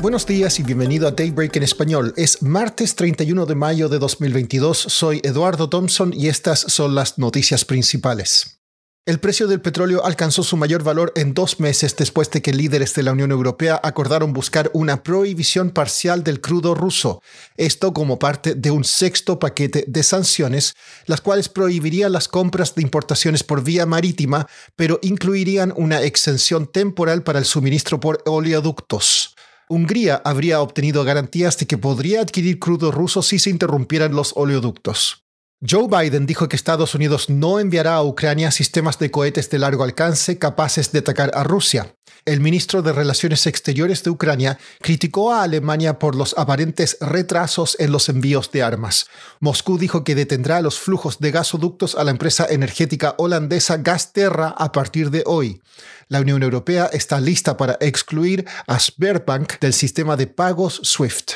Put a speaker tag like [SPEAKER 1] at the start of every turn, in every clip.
[SPEAKER 1] Buenos días y bienvenido a Daybreak en español. Es martes 31 de mayo de 2022. Soy Eduardo Thompson y estas son las noticias principales. El precio del petróleo alcanzó su mayor valor en dos meses después de que líderes de la Unión Europea acordaron buscar una prohibición parcial del crudo ruso, esto como parte de un sexto paquete de sanciones, las cuales prohibirían las compras de importaciones por vía marítima, pero incluirían una exención temporal para el suministro por oleoductos. Hungría habría obtenido garantías de que podría adquirir crudo ruso si se interrumpieran los oleoductos. Joe Biden dijo que Estados Unidos no enviará a Ucrania sistemas de cohetes de largo alcance capaces de atacar a Rusia. El ministro de Relaciones Exteriores de Ucrania criticó a Alemania por los aparentes retrasos en los envíos de armas. Moscú dijo que detendrá los flujos de gasoductos a la empresa energética holandesa Gasterra a partir de hoy la Unión Europea está lista para excluir a Sberbank del sistema de pagos SWIFT.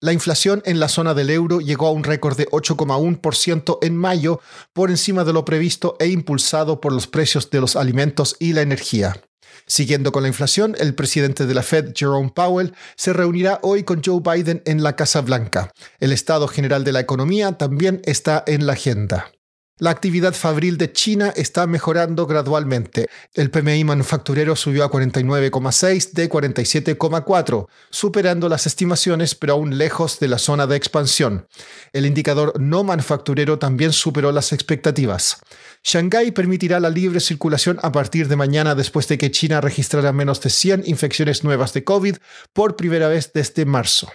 [SPEAKER 1] La inflación en la zona del euro llegó a un récord de 8,1% en mayo, por encima de lo previsto e impulsado por los precios de los alimentos y la energía. Siguiendo con la inflación, el presidente de la Fed, Jerome Powell, se reunirá hoy con Joe Biden en la Casa Blanca. El estado general de la economía también está en la agenda. La actividad fabril de China está mejorando gradualmente. El PMI manufacturero subió a 49,6 de 47,4, superando las estimaciones pero aún lejos de la zona de expansión. El indicador no manufacturero también superó las expectativas. Shanghái permitirá la libre circulación a partir de mañana después de que China registrara menos de 100 infecciones nuevas de COVID por primera vez desde marzo.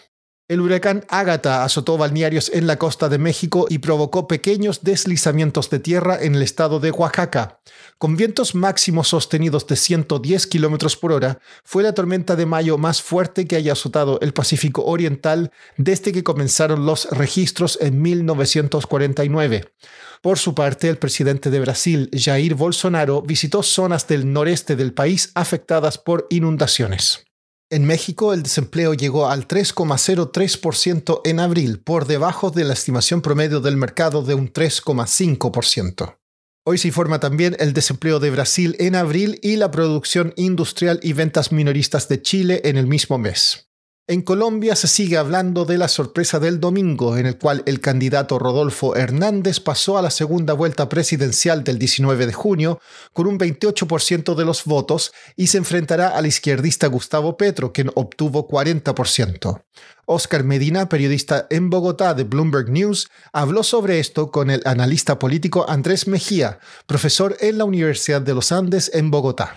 [SPEAKER 1] El huracán Ágata azotó balnearios en la costa de México y provocó pequeños deslizamientos de tierra en el estado de Oaxaca. Con vientos máximos sostenidos de 110 km por hora, fue la tormenta de mayo más fuerte que haya azotado el Pacífico Oriental desde que comenzaron los registros en 1949. Por su parte, el presidente de Brasil, Jair Bolsonaro, visitó zonas del noreste del país afectadas por inundaciones. En México, el desempleo llegó al 3,03% en abril, por debajo de la estimación promedio del mercado de un 3,5%. Hoy se informa también el desempleo de Brasil en abril y la producción industrial y ventas minoristas de Chile en el mismo mes. En Colombia se sigue hablando de la sorpresa del domingo, en el cual el candidato Rodolfo Hernández pasó a la segunda vuelta presidencial del 19 de junio con un 28% de los votos y se enfrentará al izquierdista Gustavo Petro, quien obtuvo 40%. Oscar Medina, periodista en Bogotá de Bloomberg News, habló sobre esto con el analista político Andrés Mejía, profesor en la Universidad de los Andes en Bogotá.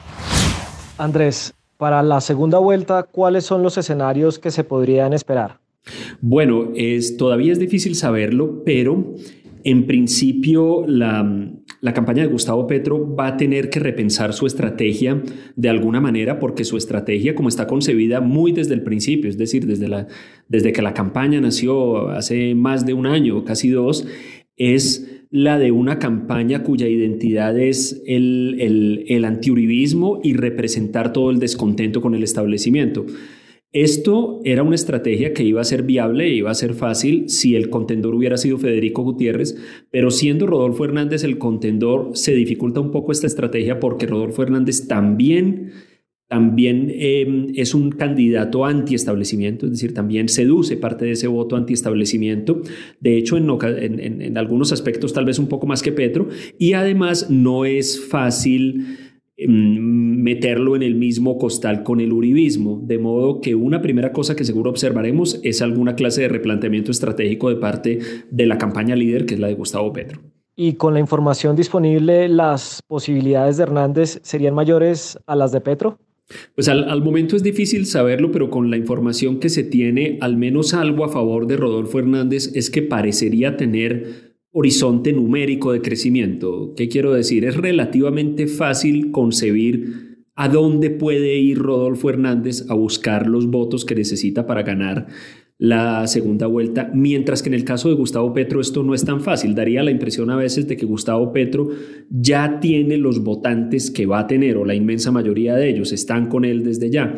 [SPEAKER 2] Andrés, para la segunda vuelta, ¿cuáles son los escenarios que se podrían esperar?
[SPEAKER 3] Bueno, es, todavía es difícil saberlo, pero en principio la, campaña de Gustavo Petro va a tener que repensar su estrategia de alguna manera porque su estrategia como está concebida muy desde el principio, es decir, desde, desde que la campaña nació hace más de un año, casi dos, es la de una campaña cuya identidad es el, el, antiuribismo y representar todo el descontento con el establecimiento. Esto era una estrategia que iba a ser viable e iba a ser fácil si el contendor hubiera sido Federico Gutiérrez, pero siendo Rodolfo Hernández el contendor, se dificulta un poco esta estrategia porque Rodolfo Hernández también también em, es un candidato antiestablecimiento, es decir, también seduce parte de ese voto antiestablecimiento, de hecho en, algunos aspectos tal vez un poco más que Petro, y además no es fácil em, meterlo en el mismo costal con el uribismo, de modo que una primera cosa que seguro observaremos es alguna clase de replanteamiento estratégico de parte de la campaña líder, que es la de Gustavo Petro.
[SPEAKER 2] Y con la información disponible, ¿las posibilidades de Hernández serían mayores a las de Petro?
[SPEAKER 3] Pues al, momento es difícil saberlo, pero con la información que se tiene, al menos algo a favor de Rodolfo Hernández es que parecería tener horizonte numérico de crecimiento. ¿Qué quiero decir? Es relativamente fácil concebir a dónde puede ir Rodolfo Hernández a buscar los votos que necesita para ganar la segunda vuelta, mientras que en el caso de Gustavo Petro esto no es tan fácil. Daría la impresión a veces de que Gustavo Petro ya tiene los votantes que va a tener, o la inmensa mayoría de ellos están con él desde ya.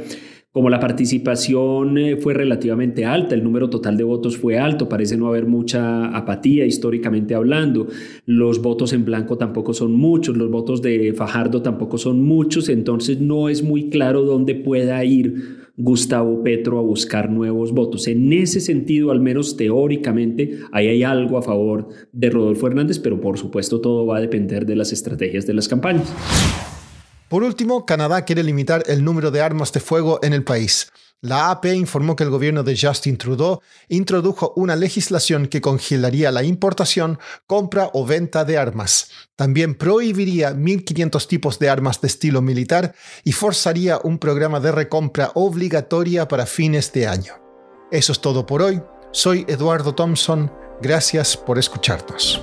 [SPEAKER 3] Como la participación eh, fue relativamente alta, el número total de votos fue alto, parece no haber mucha apatía históricamente hablando, los votos en blanco tampoco son muchos, los votos de Fajardo tampoco son muchos, entonces no es muy claro dónde pueda ir Gustavo Petro a buscar nuevos votos. En ese sentido, al menos teóricamente, ahí hay algo a favor de Rodolfo Hernández, pero por supuesto todo va a depender de las estrategias de las campañas.
[SPEAKER 1] Por último, Canadá quiere limitar el número de armas de fuego en el país. La AP informó que el gobierno de Justin Trudeau introdujo una legislación que congelaría la importación, compra o venta de armas. También prohibiría 1.500 tipos de armas de estilo militar y forzaría un programa de recompra obligatoria para fines de año. Eso es todo por hoy. Soy Eduardo Thompson. Gracias por escucharnos.